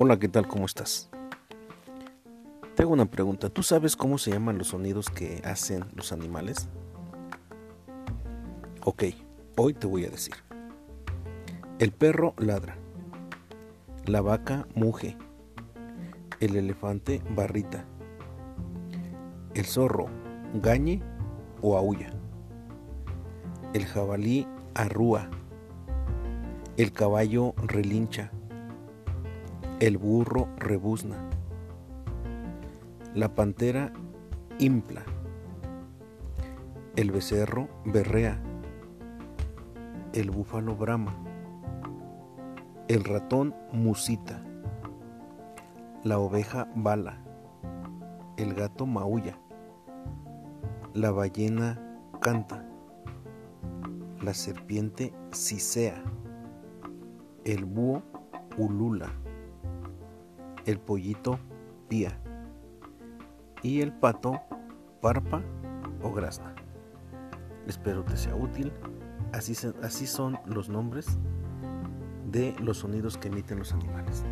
Hola, ¿qué tal? ¿Cómo estás? Te hago una pregunta. ¿Tú sabes cómo se llaman los sonidos que hacen los animales? Ok, hoy te voy a decir. El perro ladra. La vaca muge. El elefante barrita. El zorro gañe o aúlla. El jabalí arrúa. El caballo relincha. El burro rebuzna. La pantera impla. El becerro berrea. El búfalo brama. El ratón musita. La oveja bala. El gato maulla. La ballena canta. La serpiente sisea el búho ulula, el pollito pía y el pato parpa o grazna. Espero te sea útil. Así, así son los nombres de los sonidos que emiten los animales.